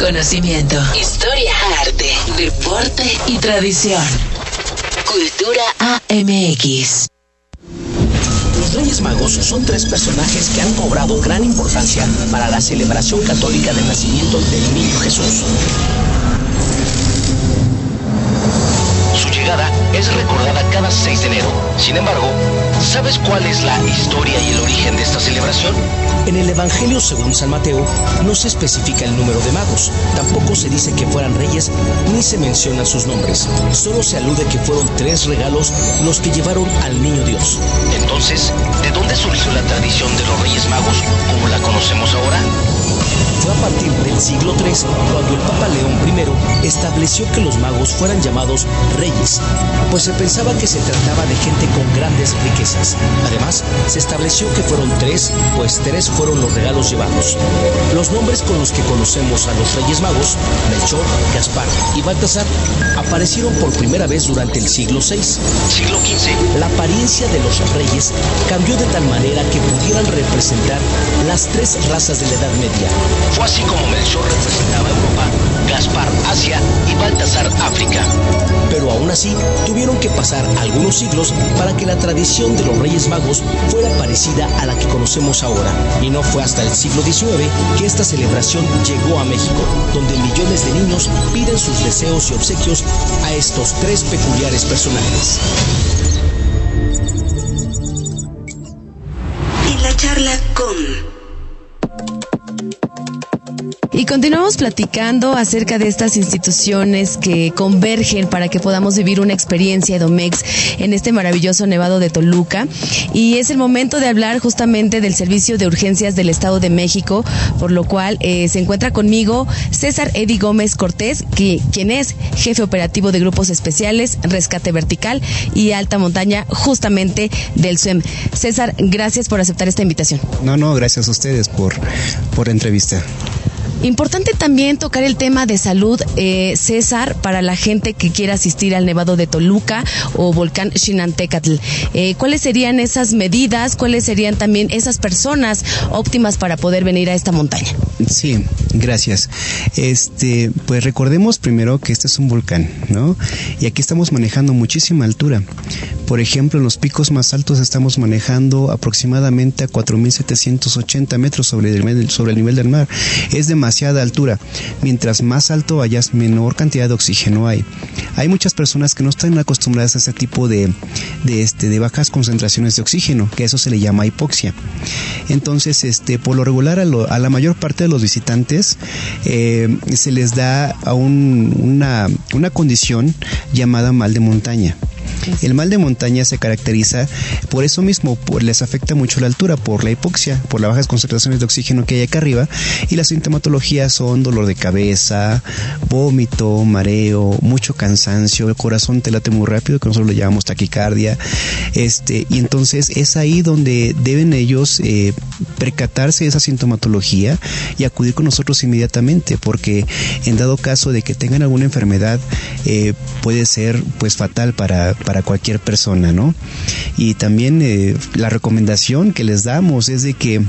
Conocimiento, historia, arte, deporte y tradición. Cultura AMX. Los Reyes Magos son tres personajes que han cobrado gran importancia para la celebración católica del nacimiento del niño Jesús. Llegada es recordada cada 6 de enero. Sin embargo, ¿sabes cuál es la historia y el origen de esta celebración? En el Evangelio según San Mateo no se especifica el número de magos, tampoco se dice que fueran reyes ni se mencionan sus nombres. Solo se alude que fueron tres regalos los que llevaron al niño Dios. Entonces, ¿de dónde surgió la tradición de los Reyes Magos como la conocemos ahora? Fue a partir del siglo III cuando el Papa León I estableció que los magos fueran llamados reyes, pues se pensaba que se trataba de gente con grandes riquezas. Además, se estableció que fueron tres, pues tres fueron los regalos llevados. Los nombres con los que conocemos a los reyes magos, Melchor, Gaspar y Baltasar, aparecieron por primera vez durante el siglo VI. Siglo XV. La apariencia de los reyes cambió de tal manera que pudieran representar las tres razas de la Edad Media, fue así como Melchor representaba Europa, Gaspar Asia y Baltasar África. Pero aún así, tuvieron que pasar algunos siglos para que la tradición de los Reyes Magos fuera parecida a la que conocemos ahora. Y no fue hasta el siglo XIX que esta celebración llegó a México, donde millones de niños piden sus deseos y obsequios a estos tres peculiares personajes. Y la charla con y continuamos platicando acerca de estas instituciones que convergen para que podamos vivir una experiencia Edomex en este maravilloso nevado de Toluca. Y es el momento de hablar justamente del Servicio de Urgencias del Estado de México, por lo cual eh, se encuentra conmigo César Eddie Gómez Cortés, que, quien es jefe operativo de grupos especiales, rescate vertical y alta montaña, justamente del SUEM. César, gracias por aceptar esta invitación. No, no, gracias a ustedes por, por entrevista. Importante también tocar el tema de salud, eh, César, para la gente que quiera asistir al Nevado de Toluca o volcán Xinantecatl. Eh, ¿Cuáles serían esas medidas? ¿Cuáles serían también esas personas óptimas para poder venir a esta montaña? Sí, gracias. Este, pues recordemos primero que este es un volcán, ¿no? Y aquí estamos manejando muchísima altura. Por ejemplo, en los picos más altos estamos manejando aproximadamente a 4.780 metros sobre el, sobre el nivel del mar. Es demasiada altura. Mientras más alto vayas, menor cantidad de oxígeno hay. Hay muchas personas que no están acostumbradas a ese tipo de, de, este, de bajas concentraciones de oxígeno, que eso se le llama hipoxia. Entonces, este, por lo regular, a, la mayor parte de los visitantes eh, se les da a una, una condición llamada mal de montaña. El mal de montaña se caracteriza por eso mismo, les afecta mucho la altura, por la hipoxia, por las bajas concentraciones de oxígeno que hay acá arriba y la sintomatología son dolor de cabeza, vómito, mareo, mucho cansancio, el corazón te late muy rápido, que nosotros le llamamos taquicardia, este, y entonces es ahí donde deben ellos eh, percatarse de esa sintomatología y acudir con nosotros inmediatamente, porque en dado caso de que tengan alguna enfermedad eh, puede ser pues fatal para para cualquier persona, ¿no? Y también eh, la recomendación que les damos es de que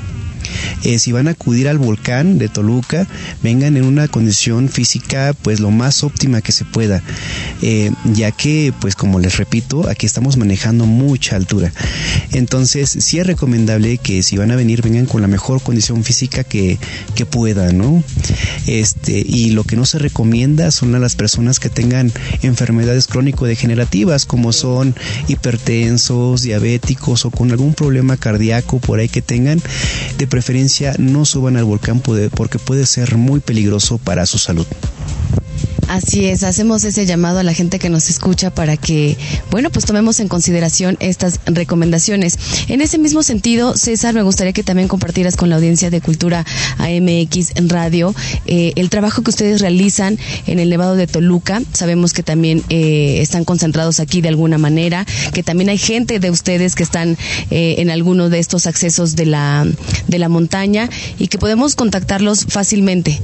eh, si van a acudir al volcán de Toluca, vengan en una condición física pues lo más óptima que se pueda, eh, ya que pues como les repito, aquí estamos manejando mucha altura. Entonces sí es recomendable que si van a venir vengan con la mejor condición física que, que puedan, ¿no? Este, y lo que no se recomienda son a las personas que tengan enfermedades crónico-degenerativas como son hipertensos, diabéticos o con algún problema cardíaco por ahí que tengan, de preferencia no suban al volcán porque puede ser muy peligroso para su salud. Así es, hacemos ese llamado a la gente que nos escucha para que, bueno, pues tomemos en consideración estas recomendaciones. En ese mismo sentido, César, me gustaría que también compartieras con la audiencia de Cultura AMX en radio eh, el trabajo que ustedes realizan en el Nevado de Toluca. Sabemos que también eh, están concentrados aquí de alguna manera, que también hay gente de ustedes que están eh, en alguno de estos accesos de la, de la montaña y que podemos contactarlos fácilmente.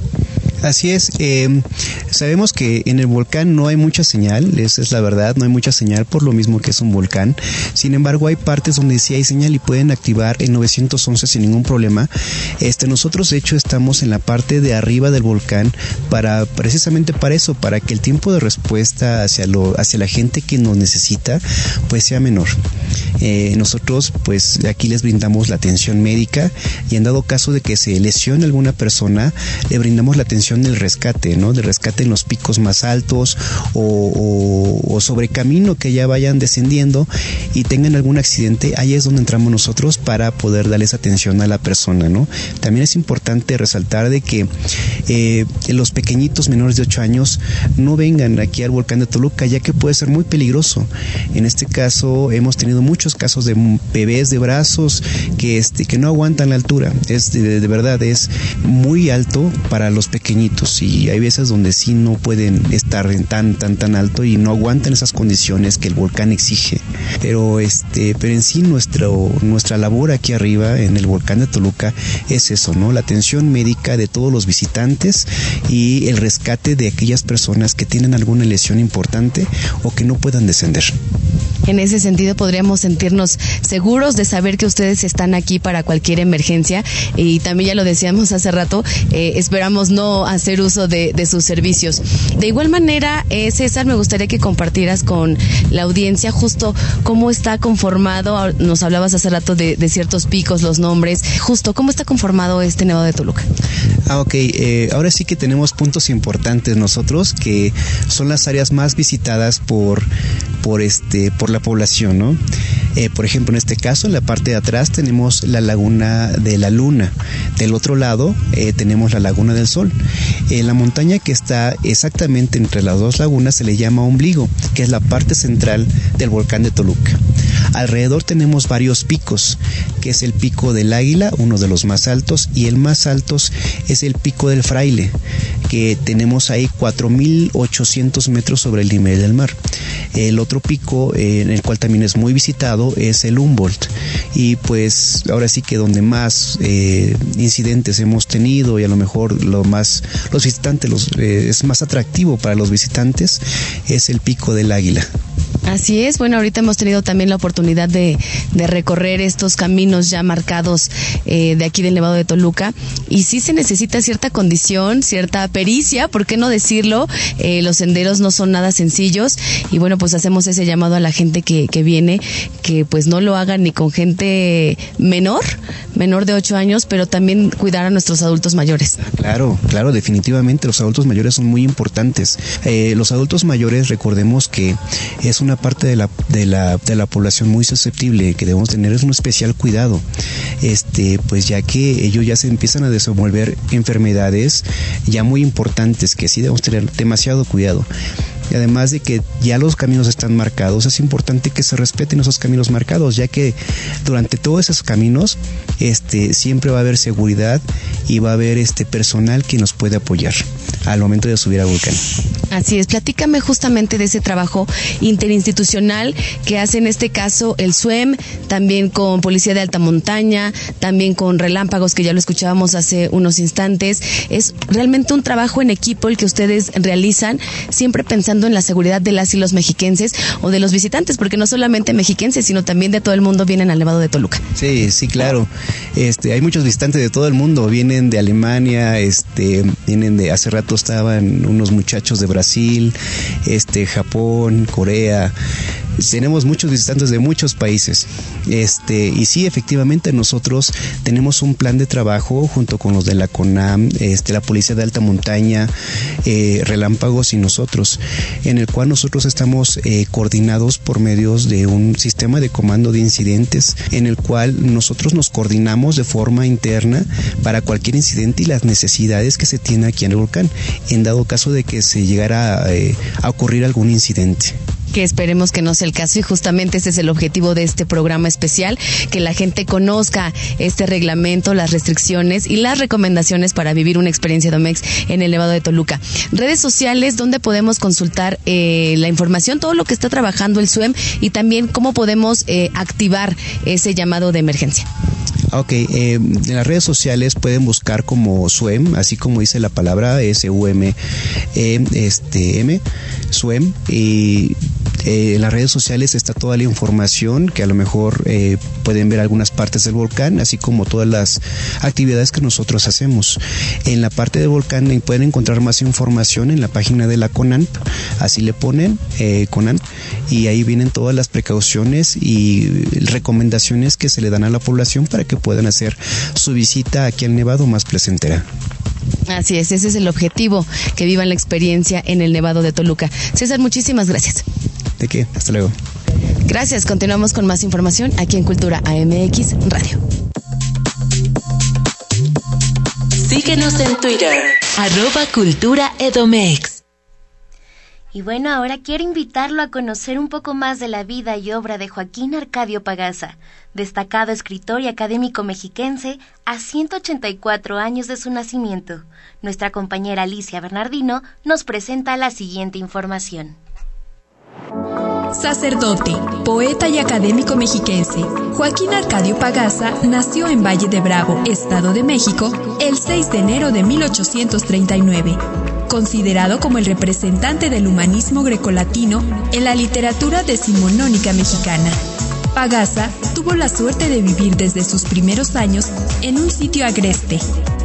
Así es. Eh, sabemos que en el volcán no hay mucha señal, esa es la verdad, no hay mucha señal por lo mismo que es un volcán. Sin embargo, hay partes donde sí hay señal y pueden activar el 911 sin ningún problema. Este, nosotros de hecho estamos en la parte de arriba del volcán para precisamente para eso, para que el tiempo de respuesta hacia lo, hacia la gente que nos necesita, pues sea menor. Eh, nosotros, pues aquí les brindamos la atención médica y en dado caso de que se lesione alguna persona, le brindamos la atención del rescate, ¿no? De rescate en los picos más altos o, sobre camino que ya vayan descendiendo y tengan algún accidente, ahí es donde entramos nosotros para poder darles atención a la persona, ¿no? También es importante resaltar de que eh, los pequeñitos menores de 8 años no vengan aquí al volcán de Toluca, ya que puede ser muy peligroso. En este caso hemos tenido muchos casos de bebés de brazos que, este, que no aguantan la altura. Es de verdad, es muy alto para los pequeños y hay veces donde sí no pueden estar en tan tan tan alto y no aguantan esas condiciones que el volcán exige. Pero este, pero en sí nuestro, nuestra labor aquí arriba en el volcán de Toluca es eso, ¿no? La atención médica de todos los visitantes y el rescate de aquellas personas que tienen alguna lesión importante o que no puedan descender. En ese sentido podríamos sentirnos seguros de saber que ustedes están aquí para cualquier emergencia y también ya lo decíamos hace rato, eh, esperamos no hacer uso de, sus servicios. De igual manera, eh, César, me gustaría que compartieras con la audiencia justo cómo está conformado, nos hablabas hace rato de, ciertos picos, los nombres, justo cómo está conformado este Nevado de Toluca. Ah, ok, eh, ahora sí que tenemos puntos importantes nosotros que son las áreas más visitadas por, por, este, por la población, ¿no? Eh, por ejemplo, en este caso, en la parte de atrás tenemos la laguna de la luna. Del otro lado tenemos la laguna del sol. Eh, la montaña que está exactamente entre las dos lagunas se le llama ombligo, que es la parte central del volcán de Toluca. Alrededor tenemos varios picos, que es el pico del águila, uno de los más altos, y el más alto es el pico del fraile, que tenemos ahí 4.800 metros sobre el nivel del mar. El otro pico, eh, en el cual también es muy visitado, es el Humboldt. Y pues ahora sí que donde más eh, incidentes hemos tenido y a lo mejor lo más, los visitantes, los, eh, es más atractivo para los visitantes, es el pico del águila. Así es, bueno, ahorita hemos tenido también la oportunidad de, recorrer estos caminos ya marcados eh, de aquí del Nevado de Toluca y sí se necesita cierta condición, cierta pericia, ¿por qué no decirlo? Eh, los senderos no son nada sencillos y bueno, pues hacemos ese llamado a la gente que, viene, que pues no lo hagan ni con gente menor, menor de 8 años, pero también cuidar a nuestros adultos mayores. Claro, claro, definitivamente los adultos mayores son muy importantes. Eh, los adultos mayores, recordemos que es una parte de la, de la, de la población muy susceptible que debemos tener es un especial cuidado, este, pues ya que ellos ya se empiezan a desenvolver enfermedades ya muy importantes que sí debemos tener demasiado cuidado. Y además de que ya los caminos están marcados, es importante que se respeten esos caminos marcados, ya que durante todos esos caminos este, siempre va a haber seguridad y va a haber este personal que nos puede apoyar al momento de subir al volcán. Así es, platícame justamente de ese trabajo interinstitucional que hace en este caso el SUEM, también con Policía de Alta Montaña, también con Relámpagos, que ya lo escuchábamos hace unos instantes. Es realmente un trabajo en equipo el que ustedes realizan, siempre pensando en la seguridad de las y los mexiquenses o de los visitantes, porque no solamente mexiquenses, sino también de todo el mundo vienen al Nevado de Toluca. Sí, sí, claro. Este, hay muchos visitantes de todo el mundo, vienen de Alemania, este, vienen de hace rato estaban unos muchachos de Brasil, este, Japón, Corea, tenemos muchos visitantes de muchos países. Este, y sí, efectivamente, nosotros tenemos un plan de trabajo junto con los de la CONAM, este, la Policía de Alta Montaña, eh, Relámpagos y nosotros, en el cual nosotros estamos eh, coordinados por medios de un sistema de comando de incidentes, en el cual nosotros nos coordinamos de forma interna para cualquier incidente y las necesidades que se tiene aquí en el volcán, en dado caso de que se llegara eh, a ocurrir algún incidente que esperemos que no sea el caso y justamente ese es el objetivo de este programa especial, que la gente conozca este reglamento, las restricciones y las recomendaciones para vivir una experiencia Domex en el Nevado de Toluca. Redes sociales donde podemos consultar eh, la información, todo lo que está trabajando el SUEM y también cómo podemos eh, activar ese llamado de emergencia. Ok, eh, en las redes sociales pueden buscar como SUEM, así como dice la palabra S-U-M, -E, este, M, SUEM, y eh, en las redes sociales está toda la información que a lo mejor eh, pueden ver algunas partes del volcán, así como todas las actividades que nosotros hacemos. En la parte del volcán pueden encontrar más información en la página de la CONANP, así le ponen eh, y ahí vienen todas las precauciones y recomendaciones que se le dan a la población para que puedan hacer su visita aquí al Nevado más placentera. Así es, ese es el objetivo, que vivan la experiencia en el Nevado de Toluca. César, muchísimas gracias. ¿De qué? Hasta luego. Gracias, continuamos con más información aquí en Cultura AMX Radio. Síguenos en Twitter, arroba Cultura Edomex. Y bueno, ahora quiero invitarlo a conocer un poco más de la vida y obra de Joaquín Arcadio Pagaza, destacado escritor y académico mexiquense a 184 años de su nacimiento. Nuestra compañera Alicia Bernardino nos presenta la siguiente información. Sacerdote, poeta y académico mexiquense, Joaquín Arcadio Pagaza nació en Valle de Bravo, Estado de México, el 6 de enero de 1839 considerado como el representante del humanismo grecolatino en la literatura decimonónica mexicana. Pagasa tuvo la suerte de vivir desde sus primeros años en un sitio agreste,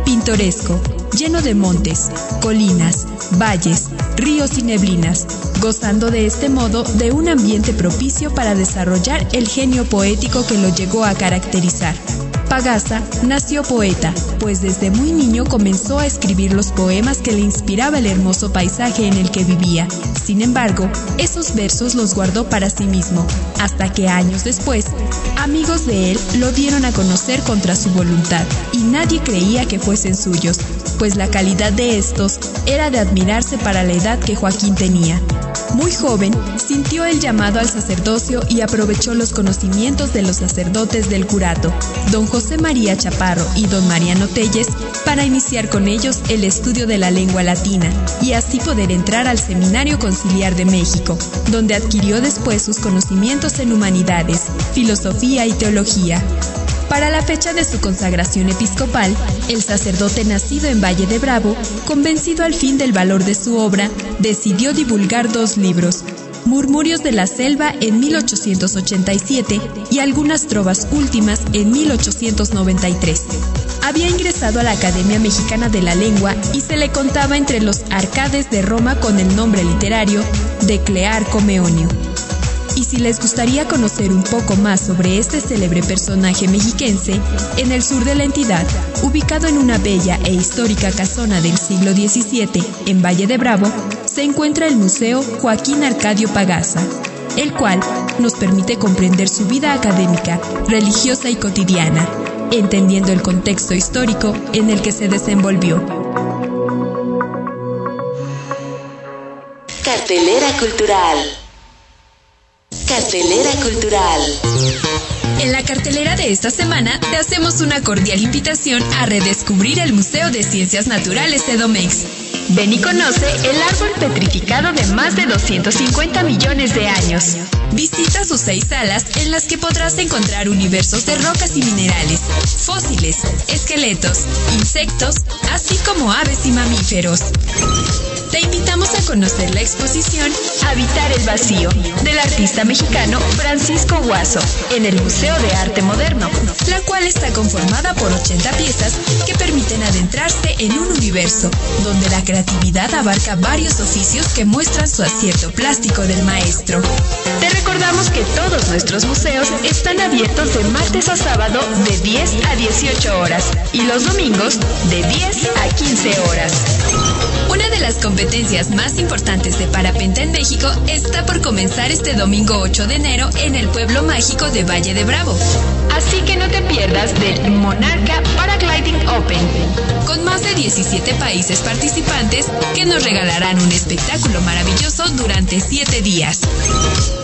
pintoresco, lleno de montes, colinas, valles, ríos y neblinas, gozando de este modo de un ambiente propicio para desarrollar el genio poético que lo llegó a caracterizar. Pagasa nació poeta, pues desde muy niño comenzó a escribir los poemas que le inspiraba el hermoso paisaje en el que vivía. Sin embargo, esos versos los guardó para sí mismo, hasta que años después, amigos de él lo dieron a conocer contra su voluntad, y nadie creía que fuesen suyos, pues la calidad de estos era de admirarse para la edad que Joaquín tenía. Muy joven, sintió el llamado al sacerdocio y aprovechó los conocimientos de los sacerdotes del curato, don José María Chaparro y don Mariano Telles, para iniciar con ellos el estudio de la lengua latina y así poder entrar al Seminario Conciliar de México, donde adquirió después sus conocimientos en humanidades, filosofía y teología. Para la fecha de su consagración episcopal, el sacerdote nacido en Valle de Bravo, convencido al fin del valor de su obra, decidió divulgar dos libros, Murmurios de la Selva en 1887 y algunas trovas últimas en 1893. Había ingresado a la Academia Mexicana de la Lengua y se le contaba entre los arcades de Roma con el nombre literario de Clearco Meonio. Y si les gustaría conocer un poco más sobre este célebre personaje mexiquense, en el sur de la entidad, ubicado en una bella e histórica casona del siglo XVII en Valle de Bravo, se encuentra el Museo Joaquín Arcadio Pagaza, el cual nos permite comprender su vida académica, religiosa y cotidiana, entendiendo el contexto histórico en el que se desenvolvió. Cartelera cultural. Cartelera cultural. En la cartelera de esta semana te hacemos una cordial invitación a redescubrir el Museo de Ciencias Naturales de Domex. Ven y conoce el árbol petrificado de más de 250 millones de años. Visita sus seis salas en las que podrás encontrar universos de rocas y minerales, fósiles, esqueletos, insectos, así como aves y mamíferos. Te invitamos a conocer la exposición Habitar el Vacío del artista mexicano Francisco Guaso en el Museo de Arte Moderno, la cual está conformada por 80 piezas que permiten adentrarse en un universo donde la creatividad abarca varios oficios que muestran su acierto plástico del maestro. Te recordamos que todos nuestros museos están abiertos de martes a sábado de 10 a 18 horas y los domingos de 10 a 15 horas. Una de las competencias más importantes de parapente en México está por comenzar este domingo 8 de enero en el pueblo mágico de Valle de Bravo. Así que no te pierdas del Monarca Paragliding Open, con más de 17 países participantes que nos regalarán un espectáculo maravilloso durante 7 días.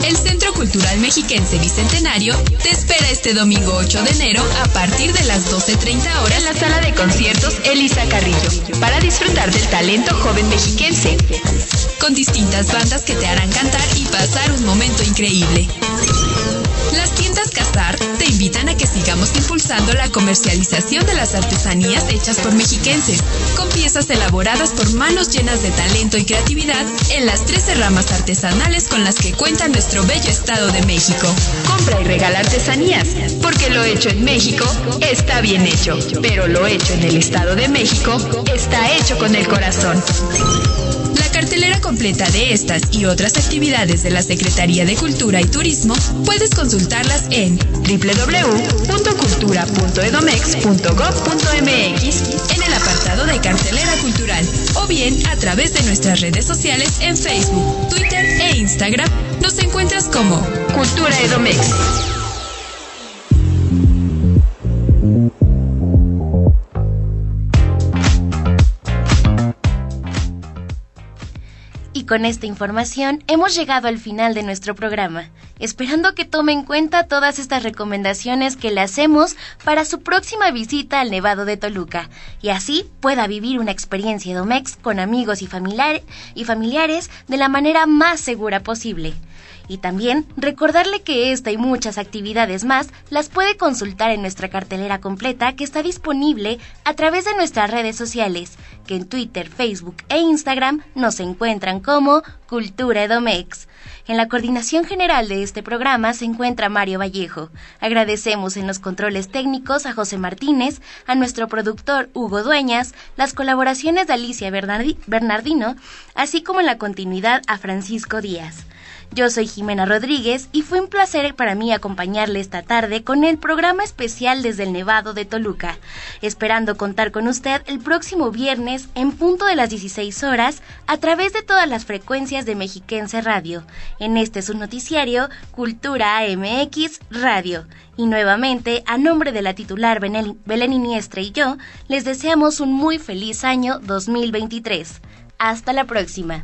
El Centro Cultural Mexiquense Bicentenario te espera este domingo 8 de enero a partir de las 12.30 horas en la sala de conciertos Elisa Carrillo para disfrutar del talento joven mexiquense. Con distintas bandas que te harán cantar y pasar un momento increíble. Las tiendas Cazar te invitan a que sigamos impulsando la comercialización de las artesanías hechas por mexiquenses, con piezas elaboradas por manos llenas de talento y creatividad en las 13 ramas artesanales con las que cuenta nuestro bello Estado de México. Compra y regala artesanías, porque lo hecho en México está bien hecho, pero lo hecho en el Estado de México está hecho con el corazón cartelera completa de estas y otras actividades de la Secretaría de Cultura y Turismo puedes consultarlas en www.cultura.edomex.gov.mx en el apartado de cartelera cultural o bien a través de nuestras redes sociales en Facebook, Twitter e Instagram. Nos encuentras como Cultura Edomex. Con esta información hemos llegado al final de nuestro programa, esperando que tome en cuenta todas estas recomendaciones que le hacemos para su próxima visita al Nevado de Toluca y así pueda vivir una experiencia Domex con amigos y, y familiares de la manera más segura posible. Y también recordarle que esta y muchas actividades más las puede consultar en nuestra cartelera completa que está disponible a través de nuestras redes sociales, que en Twitter, Facebook e Instagram nos encuentran como Cultura Edomex. En la coordinación general de este programa se encuentra Mario Vallejo. Agradecemos en los controles técnicos a José Martínez, a nuestro productor Hugo Dueñas, las colaboraciones de Alicia Bernardino, así como en la continuidad a Francisco Díaz. Yo soy Jimena Rodríguez y fue un placer para mí acompañarle esta tarde con el programa especial desde el Nevado de Toluca, esperando contar con usted el próximo viernes en punto de las 16 horas a través de todas las frecuencias de Mexiquense Radio. En este su noticiario Cultura AMX Radio. Y nuevamente, a nombre de la titular Belén Iniestre y yo, les deseamos un muy feliz año 2023. Hasta la próxima.